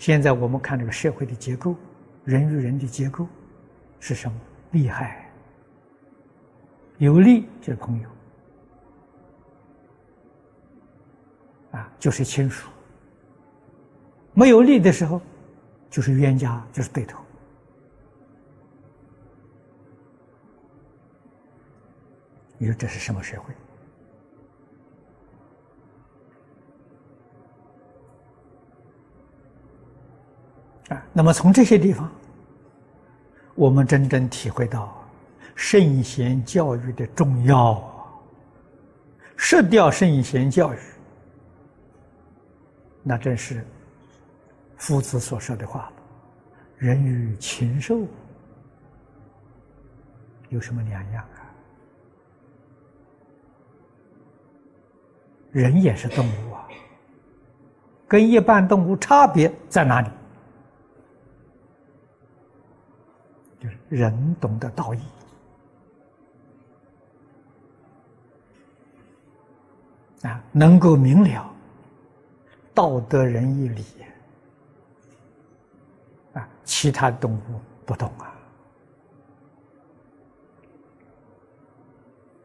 现在我们看这个社会的结构，人与人的结构是什么？利害。有利就是朋友，啊，就是亲属；没有利的时候，就是冤家，就是对头。你说这是什么社会？啊，那么从这些地方，我们真正体会到。圣贤教育的重要啊！失掉圣贤教育，那真是夫子所说的话人与禽兽有什么两样啊？人也是动物啊，跟一般动物差别在哪里？就是人懂得道义。啊，能够明了道德仁义礼啊，其他动物不懂啊。